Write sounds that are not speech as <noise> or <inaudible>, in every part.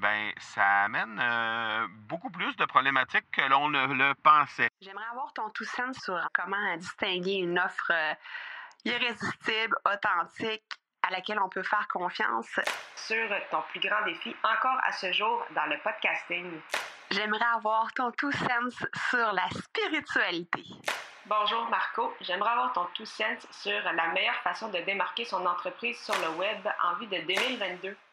ben ça amène euh, beaucoup plus de problématiques que l'on ne le pensait. J'aimerais avoir ton tout sens sur comment distinguer une offre euh, irrésistible, authentique, à laquelle on peut faire confiance. Sur ton plus grand défi encore à ce jour dans le podcasting. J'aimerais avoir ton tout sens sur la spiritualité. Bonjour Marco, j'aimerais avoir ton tout sens sur la meilleure façon de démarquer son entreprise sur le web en vue de 2022.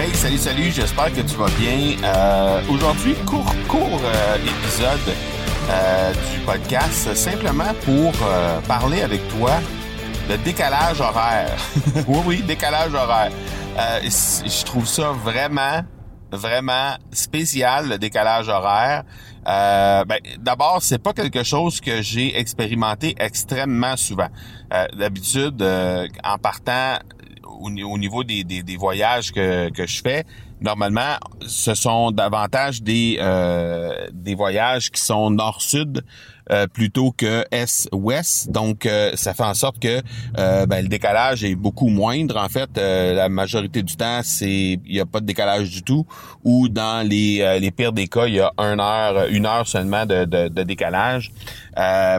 Hey, salut, salut, j'espère que tu vas bien. Euh, Aujourd'hui, court, court euh, épisode euh, du podcast, simplement pour euh, parler avec toi de décalage horaire. <laughs> oui, oui, décalage horaire. Euh, je trouve ça vraiment, vraiment spécial, le décalage horaire. Euh, ben, D'abord, c'est pas quelque chose que j'ai expérimenté extrêmement souvent. Euh, D'habitude, euh, en partant au, au niveau des, des, des, voyages que, que je fais, normalement, ce sont davantage des, euh, des voyages qui sont nord-sud euh, plutôt que est-ouest. Donc, euh, ça fait en sorte que euh, ben, le décalage est beaucoup moindre. En fait, la majorité du temps, c'est il n'y a pas de décalage du tout. Ou dans les, les pires des cas, il y a une heure, une heure seulement de, de, de décalage.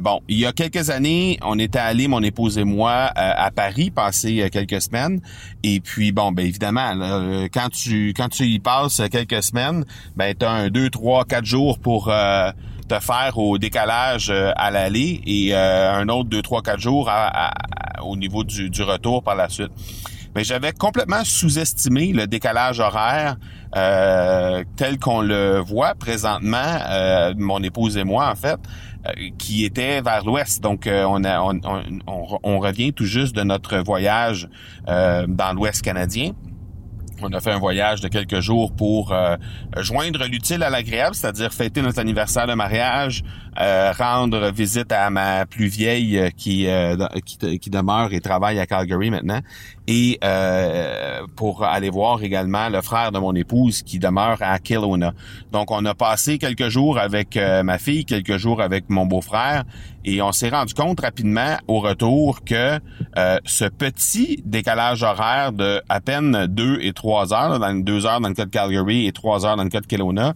bon, il y a quelques années, on était allé, mon épouse et moi, à Paris, passer quelques semaines. Et puis, bon, ben évidemment, là, quand tu quand tu y passes quelques semaines, ben tu as un, deux, trois, quatre jours pour euh, te faire au décalage euh, à l'aller et euh, un autre deux, trois, quatre jours à, à, au niveau du, du, retour par la suite. Mais j'avais complètement sous-estimé le décalage horaire euh, tel qu'on le voit présentement, mon épouse et moi en fait, qui était vers l'ouest. Donc on, a, on, on, on, revient tout juste de notre voyage dans l'ouest canadien. On a fait un voyage de quelques jours pour euh, joindre l'utile à l'agréable, c'est-à-dire fêter notre anniversaire de mariage, euh, rendre visite à ma plus vieille euh, qui, qui, qui demeure et travaille à Calgary maintenant, et pour aller voir également le frère de mon épouse qui demeure à Kelowna. Donc on a passé quelques jours avec ma fille, quelques jours avec mon beau-frère, et on s'est rendu compte rapidement au retour que ce petit décalage horaire de à peine deux et trois heures, dans deux heures dans le cas de Calgary et trois heures dans le cas de Kelowna,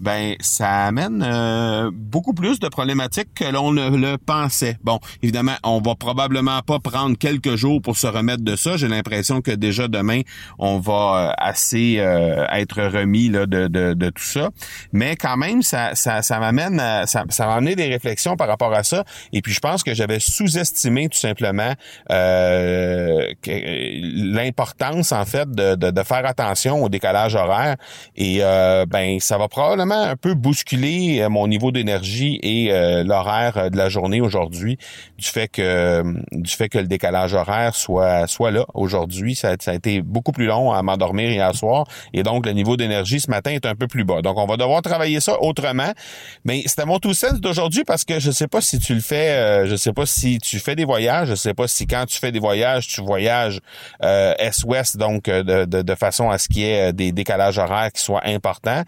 ben ça amène euh, beaucoup plus de problématiques que l'on ne le pensait. Bon, évidemment, on va probablement pas prendre quelques jours pour se remettre de ça. J'ai l'impression que déjà demain, on va euh, assez euh, être remis là, de, de, tout ça. Mais quand même, ça, ça, ça m'amène à, ça, ça m'a des réflexions par rapport à ça. Et puis je pense que j'avais sous-estimé tout simplement l'importance en fait de, faire attention au décalage horaire. Et ben ça va probablement un peu bousculer mon niveau d'énergie et euh, l'horaire de la journée aujourd'hui du fait que du fait que le décalage horaire soit soit là aujourd'hui. Ça, ça, a été beaucoup plus long à m'endormir hier soir et donc le niveau d'énergie ce matin est un peu plus bas. Donc on va devoir travailler ça autrement. Mais c'était mon tout sens d'aujourd'hui parce que je sais pas si tu le fais euh, je sais pas si tu fais des voyages je sais pas si quand tu fais des voyages tu voyages euh, est-ouest donc de, de, de, façon à ce qu'il y ait des décalages horaires qui soient importants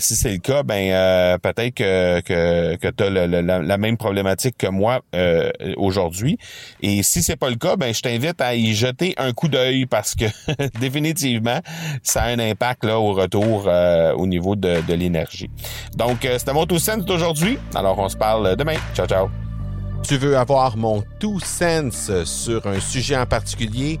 si c'est le cas, ben euh, peut-être que, que, que tu as le, le, la, même problématique que moi euh, aujourd'hui. Et si c'est pas le cas, ben je t'invite à y jeter un coup d'œil parce que <laughs> définitivement, ça a un impact là au retour euh, au niveau de, de l'énergie. Donc, euh, c'était mon tout sense d'aujourd'hui. Alors, on se parle demain. Ciao, ciao. Tu veux avoir mon tout sense sur un sujet en particulier?